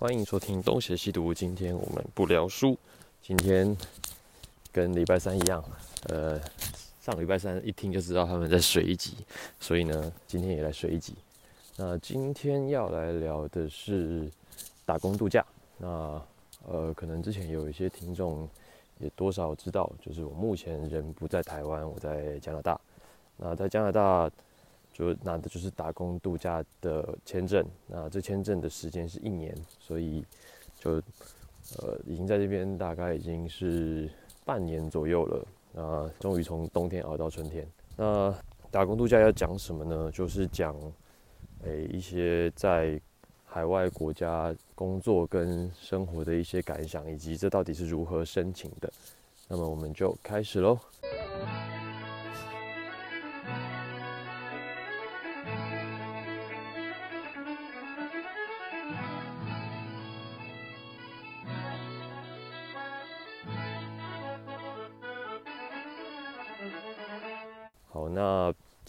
欢迎收听东邪西毒。今天我们不聊书，今天跟礼拜三一样，呃，上礼拜三一听就知道他们在水一集，所以呢，今天也来水一集。那今天要来聊的是打工度假。那呃，可能之前有一些听众也多少知道，就是我目前人不在台湾，我在加拿大。那在加拿大就拿的就是打工度假的签证。那这签证的时间是一年，所以就呃已经在这边大概已经是半年左右了。那终于从冬天熬到春天。那打工度假要讲什么呢？就是讲诶一些在海外国家工作跟生活的一些感想，以及这到底是如何申请的。那么我们就开始喽。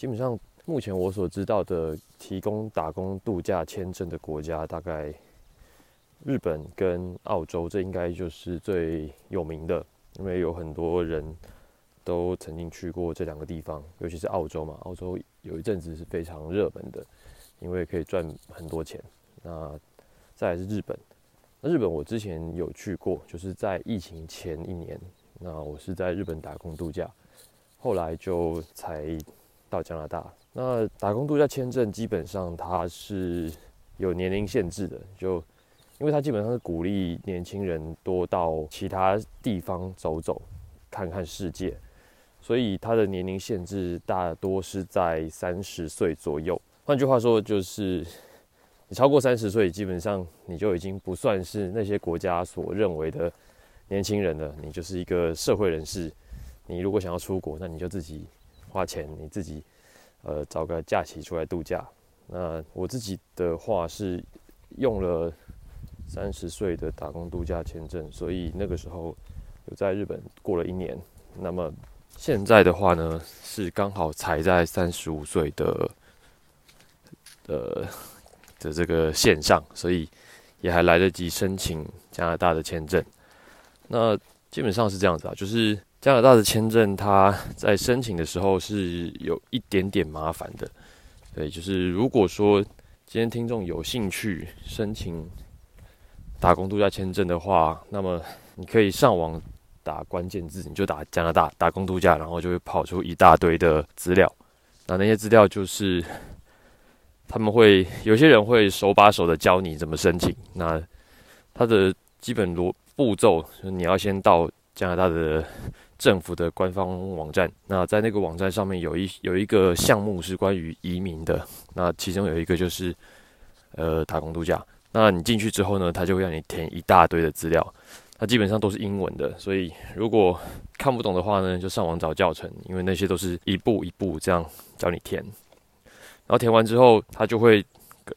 基本上目前我所知道的提供打工度假签证的国家，大概日本跟澳洲，这应该就是最有名的，因为有很多人都曾经去过这两个地方，尤其是澳洲嘛，澳洲有一阵子是非常热门的，因为可以赚很多钱。那再来是日本，那日本我之前有去过，就是在疫情前一年，那我是在日本打工度假。后来就才到加拿大。那打工度假签证基本上它是有年龄限制的，就因为它基本上是鼓励年轻人多到其他地方走走，看看世界，所以它的年龄限制大多是在三十岁左右。换句话说，就是你超过三十岁，基本上你就已经不算是那些国家所认为的年轻人了，你就是一个社会人士。你如果想要出国，那你就自己花钱，你自己呃找个假期出来度假。那我自己的话是用了三十岁的打工度假签证，所以那个时候有在日本过了一年。那么现在的话呢，是刚好才在三十五岁的的的这个线上，所以也还来得及申请加拿大的签证。那基本上是这样子啊，就是。加拿大的签证，它在申请的时候是有一点点麻烦的。对，就是如果说今天听众有兴趣申请打工度假签证的话，那么你可以上网打关键字，你就打加拿大打工度假，然后就会跑出一大堆的资料。那那些资料就是他们会有些人会手把手的教你怎么申请。那它的基本逻步骤，就是你要先到加拿大的。政府的官方网站，那在那个网站上面有一有一个项目是关于移民的，那其中有一个就是呃打工度假。那你进去之后呢，他就会让你填一大堆的资料，它基本上都是英文的，所以如果看不懂的话呢，就上网找教程，因为那些都是一步一步这样教你填。然后填完之后，他就会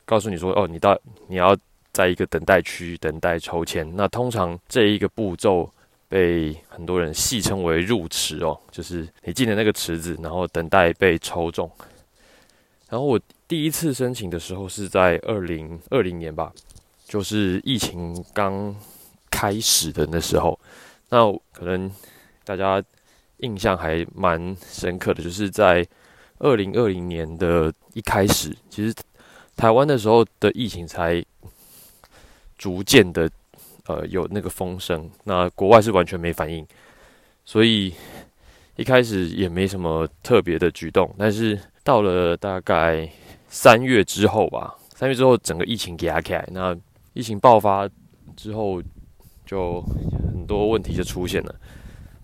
告诉你说，哦，你到你要在一个等待区等待抽签。那通常这一个步骤。被很多人戏称为入池哦，就是你进的那个池子，然后等待被抽中。然后我第一次申请的时候是在二零二零年吧，就是疫情刚开始的那时候。那可能大家印象还蛮深刻的，就是在二零二零年的一开始，其实台湾的时候的疫情才逐渐的。呃，有那个风声，那国外是完全没反应，所以一开始也没什么特别的举动。但是到了大概三月之后吧，三月之后整个疫情给压起来，那疫情爆发之后，就很多问题就出现了，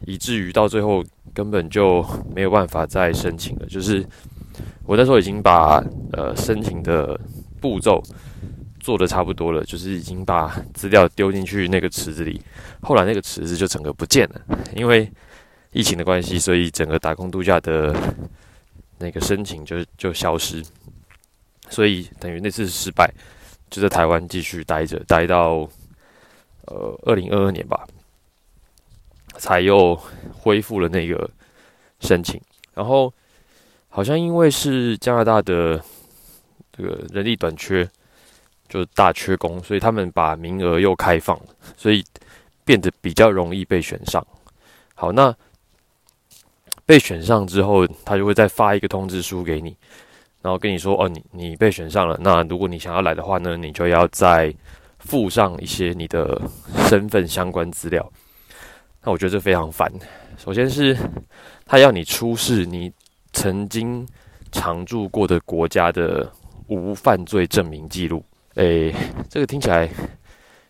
以至于到最后根本就没有办法再申请了。就是我那时候已经把呃申请的步骤。做的差不多了，就是已经把资料丢进去那个池子里，后来那个池子就整个不见了，因为疫情的关系，所以整个打工度假的那个申请就就消失，所以等于那次失败，就在台湾继续待着，待到呃二零二二年吧，才又恢复了那个申请，然后好像因为是加拿大的这个人力短缺。就大缺工，所以他们把名额又开放，所以变得比较容易被选上。好，那被选上之后，他就会再发一个通知书给你，然后跟你说：“哦，你你被选上了。那如果你想要来的话呢，你就要再附上一些你的身份相关资料。”那我觉得这非常烦。首先是他要你出示你曾经常住过的国家的无犯罪证明记录。诶，这个听起来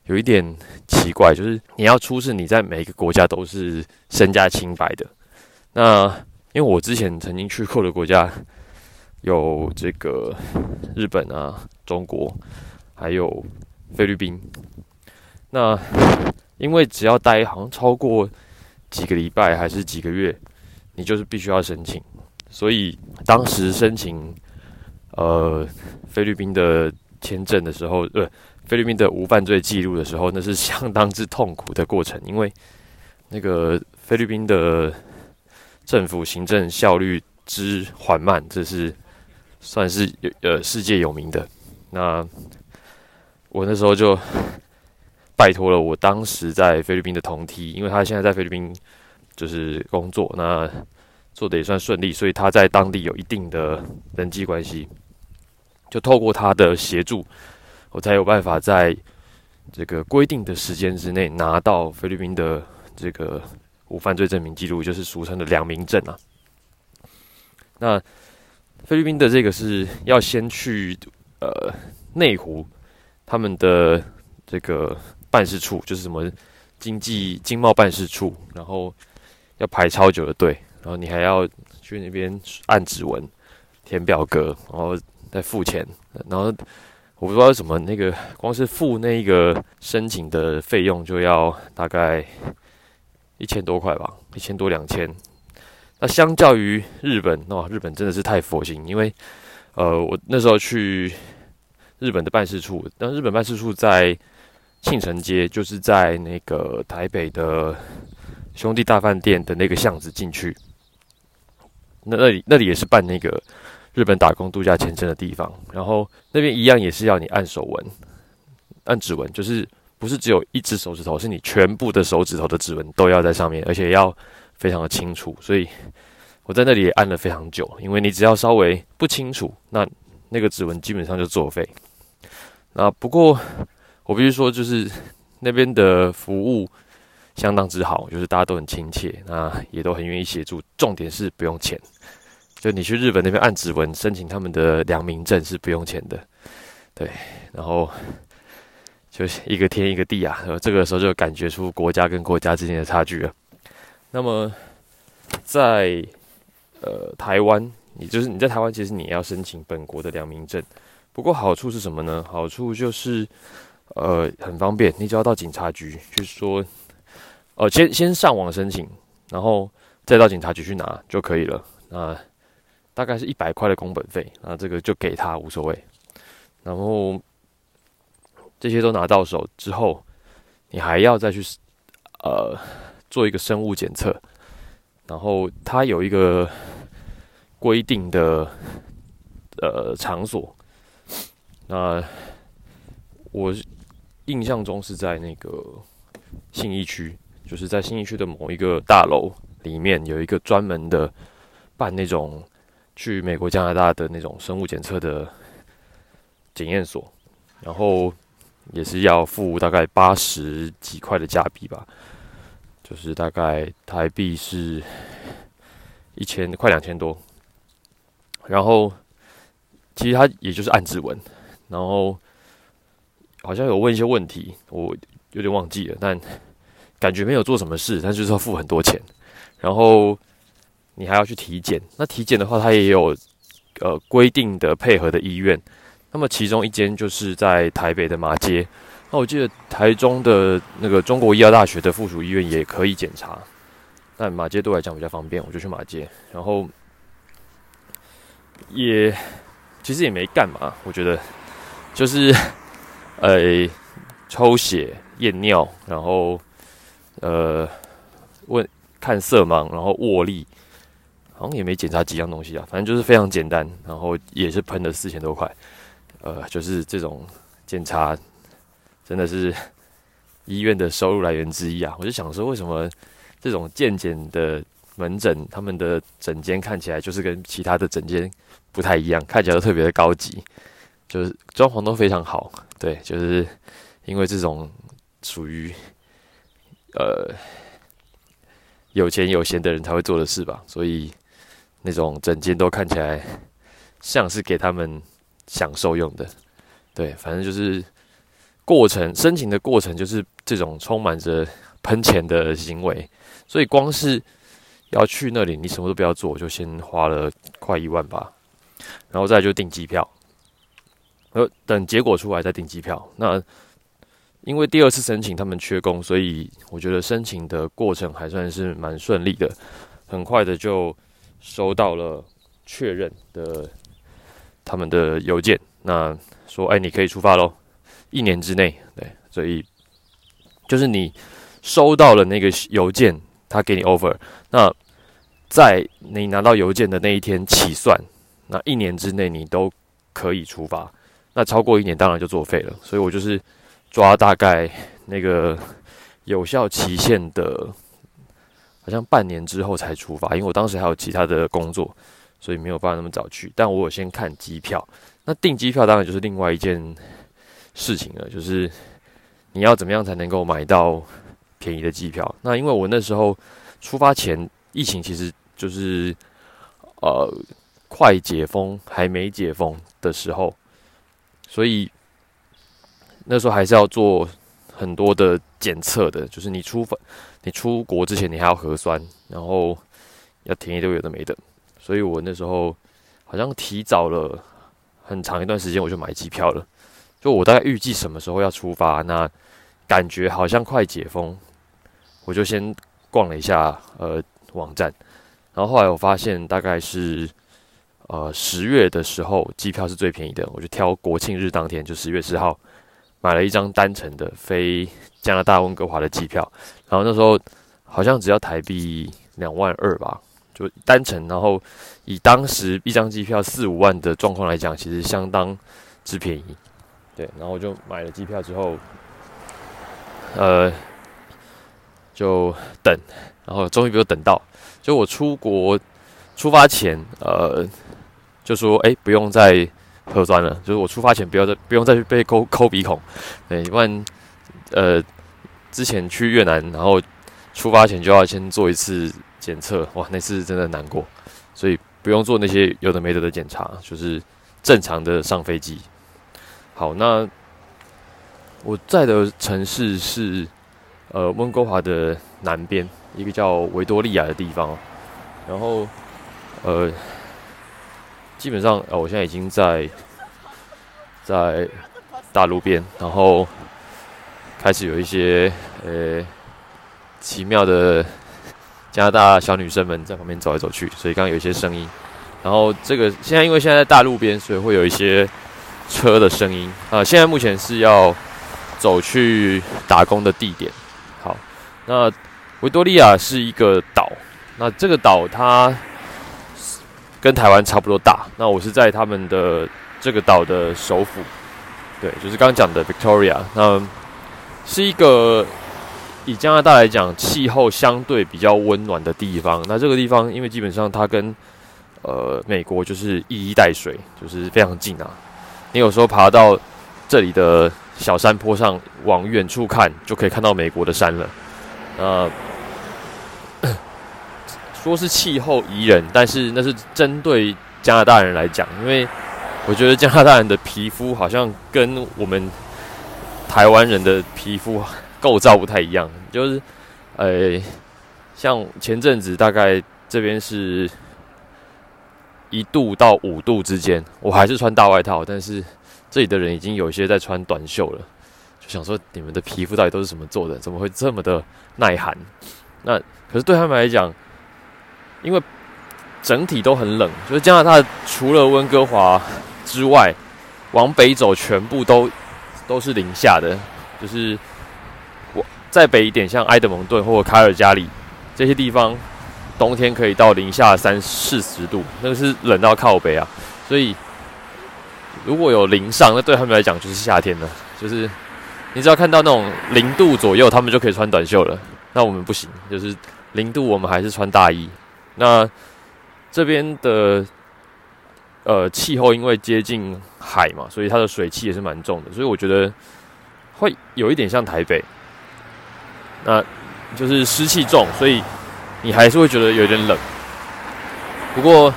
有一点奇怪，就是你要出示你在每一个国家都是身家清白的。那因为我之前曾经去过的国家有这个日本啊、中国，还有菲律宾。那因为只要待好像超过几个礼拜还是几个月，你就是必须要申请。所以当时申请呃菲律宾的。签证的时候，呃，菲律宾的无犯罪记录的时候，那是相当之痛苦的过程，因为那个菲律宾的政府行政效率之缓慢，这是算是有呃世界有名的。那我那时候就拜托了我当时在菲律宾的同梯，因为他现在在菲律宾就是工作，那做的也算顺利，所以他在当地有一定的人际关系。就透过他的协助，我才有办法在这个规定的时间之内拿到菲律宾的这个无犯罪证明记录，就是俗称的良民证啊。那菲律宾的这个是要先去呃内湖他们的这个办事处，就是什么经济经贸办事处，然后要排超久的队，然后你还要去那边按指纹、填表格，然后。在付钱，然后我不知道什么那个，光是付那个申请的费用就要大概一千多块吧，一千多两千。那相较于日本，哇，日本真的是太佛心，因为呃，我那时候去日本的办事处，但日本办事处在庆城街，就是在那个台北的兄弟大饭店的那个巷子进去，那那里那里也是办那个。日本打工度假签证的地方，然后那边一样也是要你按手纹、按指纹，就是不是只有一只手指头，是你全部的手指头的指纹都要在上面，而且要非常的清楚。所以我在那里也按了非常久，因为你只要稍微不清楚，那那个指纹基本上就作废。那不过我必须说，就是那边的服务相当之好，就是大家都很亲切，那也都很愿意协助，重点是不用钱。就你去日本那边按指纹申请他们的良民证是不用钱的，对，然后就一个天一个地啊，这个时候就感觉出国家跟国家之间的差距了。那么在呃台湾，你就是你在台湾，其实你要申请本国的良民证，不过好处是什么呢？好处就是呃很方便，你只要到警察局去说，呃先先上网申请，然后再到警察局去拿就可以了。那大概是一百块的工本费，那这个就给他无所谓。然后这些都拿到手之后，你还要再去呃做一个生物检测，然后它有一个规定的呃场所。那我印象中是在那个信义区，就是在信义区的某一个大楼里面有一个专门的办那种。去美国、加拿大的那种生物检测的检验所，然后也是要付大概八十几块的加币吧，就是大概台币是一千快两千多。然后其实他也就是按指纹，然后好像有问一些问题，我有点忘记了，但感觉没有做什么事，但就是要付很多钱，然后。你还要去体检，那体检的话，它也有呃规定的配合的医院。那么其中一间就是在台北的马街，那我记得台中的那个中国医药大学的附属医院也可以检查，但马街对我来讲比较方便，我就去马街。然后也其实也没干嘛，我觉得就是呃抽血验尿，然后呃问看色盲，然后握力。好像也没检查几样东西啊，反正就是非常简单，然后也是喷了四千多块，呃，就是这种检查真的是医院的收入来源之一啊！我就想说，为什么这种健检的门诊，他们的诊间看起来就是跟其他的诊间不太一样，看起来都特别的高级，就是装潢都非常好。对，就是因为这种属于呃有钱有闲的人才会做的事吧，所以那种整间都看起来像是给他们享受用的。对，反正就是过程申请的过程就是这种充满着喷钱的行为，所以光是要去那里，你什么都不要做，就先花了快一万吧，然后再就订机票。呃，等结果出来再订机票。那因为第二次申请他们缺工，所以我觉得申请的过程还算是蛮顺利的，很快的就收到了确认的他们的邮件。那说，哎，你可以出发喽，一年之内。对，所以就是你收到了那个邮件，他给你 offer。那在你拿到邮件的那一天起算，那一年之内你都可以出发。那超过一年当然就作废了，所以我就是抓大概那个有效期限的，好像半年之后才出发，因为我当时还有其他的工作，所以没有办法那么早去。但我有先看机票，那订机票当然就是另外一件事情了，就是你要怎么样才能够买到便宜的机票？那因为我那时候出发前，疫情其实就是呃快解封还没解封的时候。所以那时候还是要做很多的检测的，就是你出发、你出国之前，你还要核酸，然后要填一堆有的没的。所以我那时候好像提早了很长一段时间，我就买机票了。就我大概预计什么时候要出发，那感觉好像快解封，我就先逛了一下呃网站，然后后来我发现大概是。呃，十月的时候机票是最便宜的，我就挑国庆日当天，就十月十号，买了一张单程的飞加拿大温哥华的机票，然后那时候好像只要台币两万二吧，就单程，然后以当时一张机票四五万的状况来讲，其实相当之便宜，对，然后我就买了机票之后，呃，就等，然后终于没有等到，就我出国出发前，呃。就说哎，不用再核酸了。就是我出发前不要再不用再去被抠抠鼻孔，对，不然呃，之前去越南，然后出发前就要先做一次检测，哇，那次真的难过，所以不用做那些有的没得的检查，就是正常的上飞机。好，那我在的城市是呃温哥华的南边，一个叫维多利亚的地方，然后呃。基本上，呃，我现在已经在在大路边，然后开始有一些呃奇妙的加拿大小女生们在旁边走来走去，所以刚刚有一些声音。然后这个现在因为现在在大路边，所以会有一些车的声音啊。现在目前是要走去打工的地点。好，那维多利亚是一个岛，那这个岛它。跟台湾差不多大，那我是在他们的这个岛的首府，对，就是刚刚讲的 Victoria，那是一个以加拿大来讲气候相对比较温暖的地方。那这个地方因为基本上它跟呃美国就是一衣带水，就是非常近啊。你有时候爬到这里的小山坡上，往远处看就可以看到美国的山了，那。说是气候宜人，但是那是针对加拿大人来讲，因为我觉得加拿大人的皮肤好像跟我们台湾人的皮肤构造不太一样，就是呃，像前阵子大概这边是一度到五度之间，我还是穿大外套，但是这里的人已经有一些在穿短袖了，就想说你们的皮肤到底都是什么做的？怎么会这么的耐寒？那可是对他们来讲。因为整体都很冷，就是加拿大除了温哥华之外，往北走全部都都是零下的。就是我再北一点，像埃德蒙顿或卡尔加里这些地方，冬天可以到零下三四十度，那个是冷到靠北啊。所以如果有零上，那对他们来讲就是夏天了。就是你只要看到那种零度左右，他们就可以穿短袖了。那我们不行，就是零度，我们还是穿大衣。那这边的呃气候因为接近海嘛，所以它的水汽也是蛮重的，所以我觉得会有一点像台北。那就是湿气重，所以你还是会觉得有点冷。不过，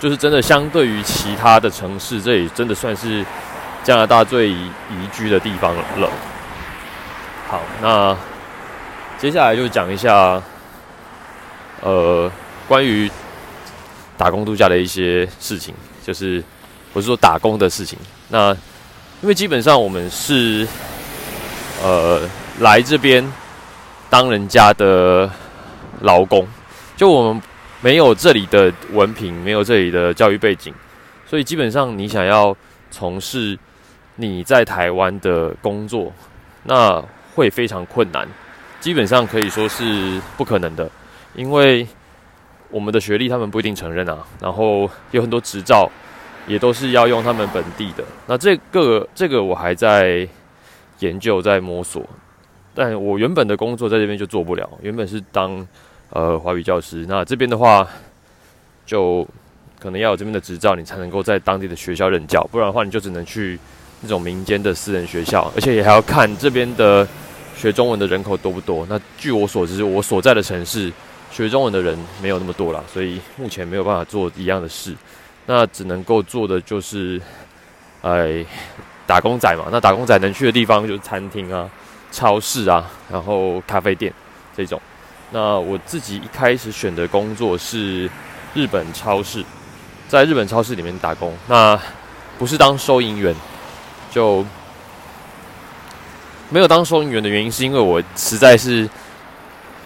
就是真的相对于其他的城市，这里真的算是加拿大最宜居的地方了。好，那接下来就讲一下，呃，关于打工度假的一些事情，就是我是说打工的事情。那因为基本上我们是呃来这边。当人家的劳工，就我们没有这里的文凭，没有这里的教育背景，所以基本上你想要从事你在台湾的工作，那会非常困难，基本上可以说是不可能的，因为我们的学历他们不一定承认啊，然后有很多执照也都是要用他们本地的，那这个这个我还在研究，在摸索。但我原本的工作在这边就做不了，原本是当呃华语教师。那这边的话，就可能要有这边的执照，你才能够在当地的学校任教，不然的话，你就只能去那种民间的私人学校，而且也还要看这边的学中文的人口多不多。那据我所知，我所在的城市学中文的人没有那么多啦，所以目前没有办法做一样的事。那只能够做的就是，哎，打工仔嘛。那打工仔能去的地方就是餐厅啊。超市啊，然后咖啡店这种。那我自己一开始选的工作是日本超市，在日本超市里面打工。那不是当收银员，就没有当收银员的原因，是因为我实在是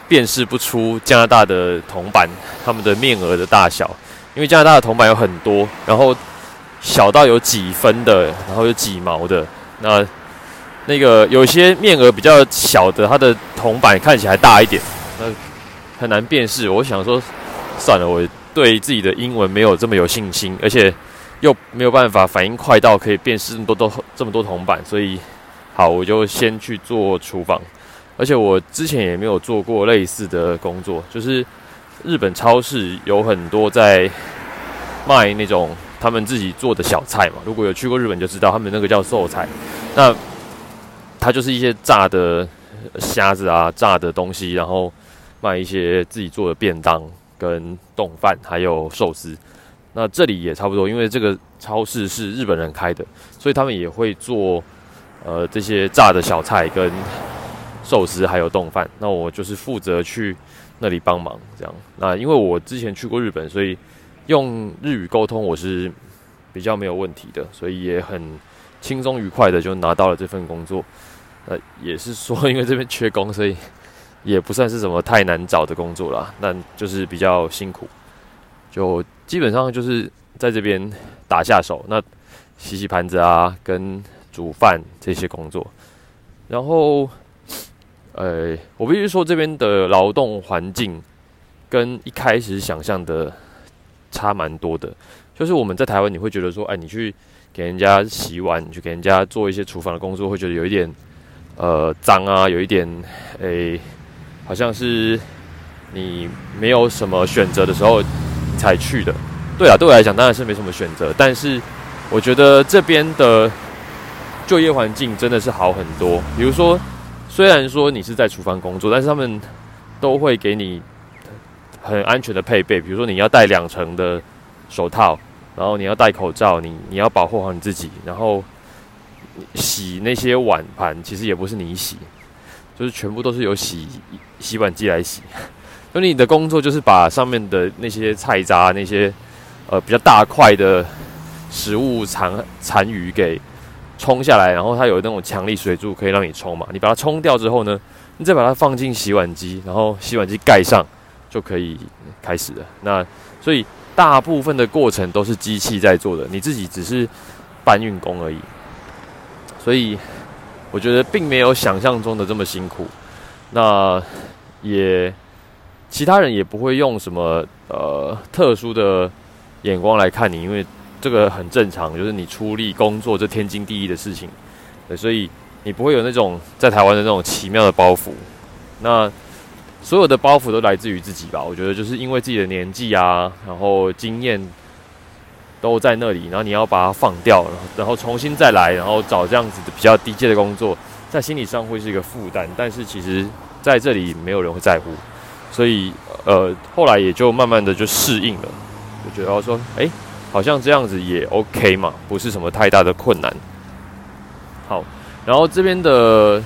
辨识不出加拿大的铜板他们的面额的大小，因为加拿大的铜板有很多，然后小到有几分的，然后有几毛的，那。那个有些面额比较小的，它的铜板看起来大一点，那很难辨识。我想说，算了，我对自己的英文没有这么有信心，而且又没有办法反应快到可以辨识这么多多这么多铜板，所以好，我就先去做厨房。而且我之前也没有做过类似的工作，就是日本超市有很多在卖那种他们自己做的小菜嘛。如果有去过日本就知道，他们那个叫寿菜。那它就是一些炸的虾子啊，炸的东西，然后卖一些自己做的便当、跟冻饭，还有寿司。那这里也差不多，因为这个超市是日本人开的，所以他们也会做呃这些炸的小菜跟寿司，还有冻饭。那我就是负责去那里帮忙，这样。那因为我之前去过日本，所以用日语沟通我是比较没有问题的，所以也很轻松愉快的就拿到了这份工作。呃，也是说，因为这边缺工，所以也不算是什么太难找的工作啦。但就是比较辛苦，就基本上就是在这边打下手，那洗洗盘子啊，跟煮饭这些工作。然后，呃，我必须说，这边的劳动环境跟一开始想象的差蛮多的。就是我们在台湾，你会觉得说，哎，你去给人家洗碗，去给人家做一些厨房的工作，会觉得有一点。呃，脏啊，有一点，诶，好像是你没有什么选择的时候才去的。对啊，对我来讲当然是没什么选择，但是我觉得这边的就业环境真的是好很多。比如说，虽然说你是在厨房工作，但是他们都会给你很安全的配备，比如说你要戴两层的手套，然后你要戴口罩，你你要保护好你自己，然后。洗那些碗盘其实也不是你洗，就是全部都是由洗洗碗机来洗。所以你的工作就是把上面的那些菜渣、那些呃比较大块的食物残残余给冲下来，然后它有那种强力水柱可以让你冲嘛。你把它冲掉之后呢，你再把它放进洗碗机，然后洗碗机盖上就可以开始了。那所以大部分的过程都是机器在做的，你自己只是搬运工而已。所以我觉得并没有想象中的这么辛苦，那也其他人也不会用什么呃特殊的眼光来看你，因为这个很正常，就是你出力工作这天经地义的事情，对，所以你不会有那种在台湾的那种奇妙的包袱。那所有的包袱都来自于自己吧？我觉得就是因为自己的年纪啊，然后经验都在那里，然后你要把它放掉，然后重新再来，然后找这样子的比较低阶的工作，在心理上会是一个负担。但是其实在这里没有人会在乎，所以呃，后来也就慢慢的就适应了，就觉得说，哎。好像这样子也 OK 嘛，不是什么太大的困难。好，然后这边的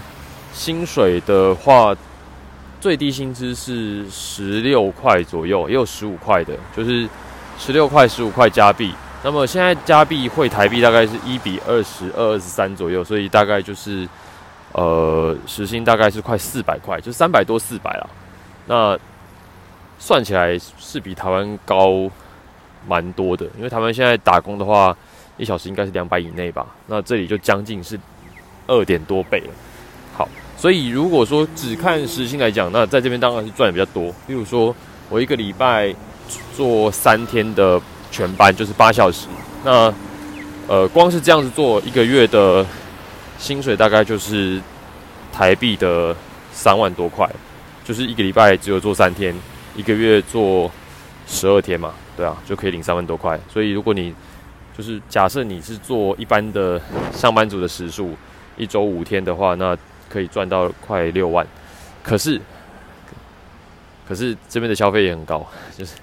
薪水的话，最低薪资是十六块左右，也有十五块的，就是十六块、十五块加币。那么现在加币汇台币大概是一比二十二、二十三左右，所以大概就是呃时薪大概是快四百块，就三百多四百了。那算起来是比台湾高。蛮多的，因为他们现在打工的话，一小时应该是两百以内吧。那这里就将近是二点多倍了。好，所以如果说只看时薪来讲，那在这边当然是赚的比较多。比如说我一个礼拜做三天的全班，就是八小时。那呃，光是这样子做一个月的薪水，大概就是台币的三万多块。就是一个礼拜只有做三天，一个月做十二天嘛。对啊，就可以领三万多块。所以如果你就是假设你是做一般的上班族的时数，一周五天的话，那可以赚到快六万。可是，可是这边的消费也很高，就是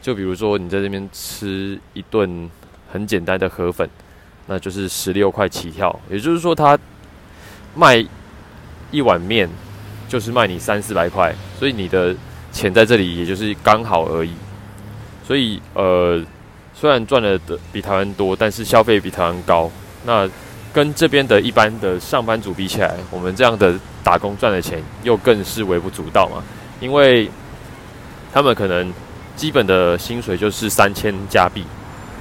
就比如说你在这边吃一顿很简单的河粉，那就是十六块起跳。也就是说，他卖一碗面就是卖你三四百块，所以你的钱在这里也就是刚好而已。所以，呃，虽然赚的的比台湾多，但是消费比台湾高。那跟这边的一般的上班族比起来，我们这样的打工赚的钱又更是微不足道嘛。因为他们可能基本的薪水就是三千加币，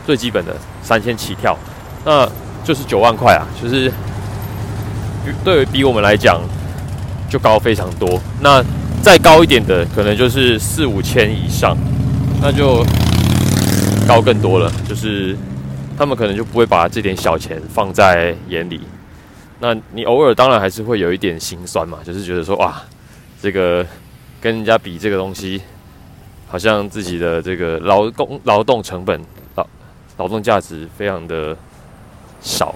最基本的三千起跳，那就是九万块啊，就是对比我们来讲就高非常多。那再高一点的，可能就是四五千以上。那就高更多了，就是他们可能就不会把这点小钱放在眼里。那你偶尔当然还是会有一点心酸嘛，就是觉得说哇，这个跟人家比这个东西，好像自己的这个劳工劳动成本、劳劳动价值非常的少。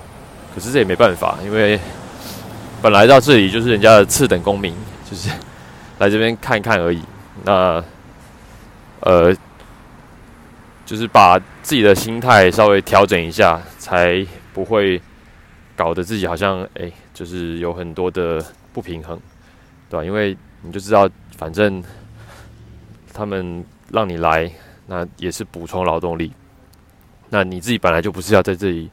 可是这也没办法，因为本来到这里就是人家的次等公民，就是来这边看一看而已。那呃。就是把自己的心态稍微调整一下，才不会搞得自己好像哎，就是有很多的不平衡，对吧？因为你就知道，反正他们让你来，那也是补充劳动力。那你自己本来就不是要在这里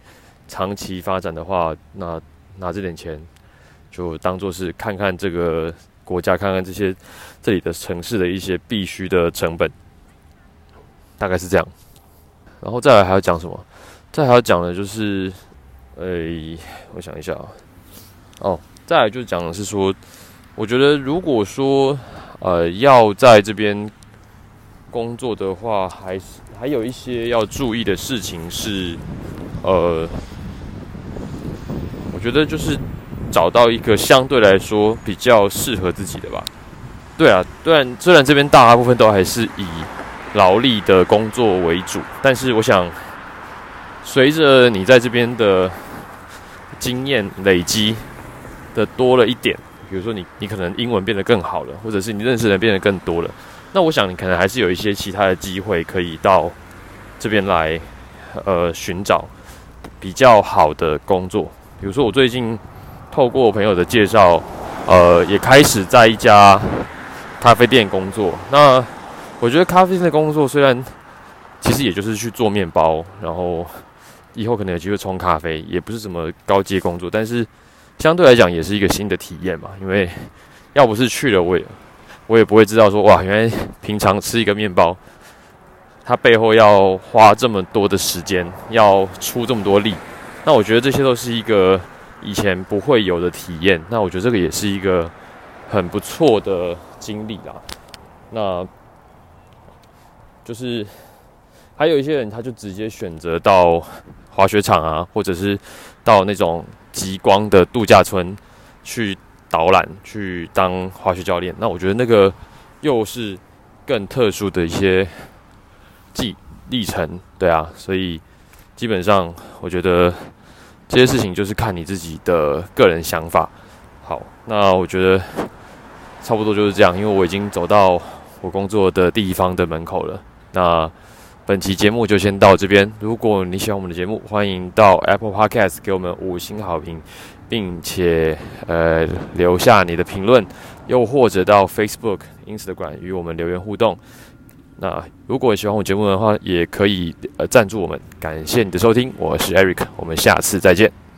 长期发展的话，那拿这点钱就当做是看看这个国家，看看这些这里的城市的一些必须的成本，大概是这样。然后再来还要讲什么？再还要讲的就是，呃，我想一下啊，哦，再来就讲的是说，我觉得如果说呃要在这边工作的话，还是还有一些要注意的事情是，呃，我觉得就是找到一个相对来说比较适合自己的吧。对啊，虽然虽然这边大部分都还是以。劳力的工作为主，但是我想，随着你在这边的经验累积的多了一点，比如说你你可能英文变得更好了，或者是你认识人变得更多了，那我想你可能还是有一些其他的机会可以到这边来，呃，寻找比较好的工作。比如说我最近透过朋友的介绍，呃，也开始在一家咖啡店工作。那我觉得咖啡店的工作虽然其实也就是去做面包，然后以后可能有机会冲咖啡，也不是什么高阶工作，但是相对来讲也是一个新的体验嘛。因为要不是去了，我也我也不会知道说哇，原来平常吃一个面包，它背后要花这么多的时间，要出这么多力。那我觉得这些都是一个以前不会有的体验。那我觉得这个也是一个很不错的经历啦。那就是还有一些人他就直接选择到滑雪场啊，或者是到那种极光的度假村去导览，去当滑雪教练。那我觉得那个又是更特殊的一些记历程，对啊，所以基本上我觉得这些事情就是看你自己的个人想法。好，那我觉得差不多就是这样，因为我已经走到我工作的地方的门口了。那本期节目就先到这边。如果你喜欢我们的节目，欢迎到 Apple Podcast 给我们五星好评，并且呃留下你的评论，又或者到 Facebook、Instagram 与我们留言互动。那如果喜欢我节目的话，也可以呃赞助我们。感谢你的收听，我是 Eric，我们下次再见。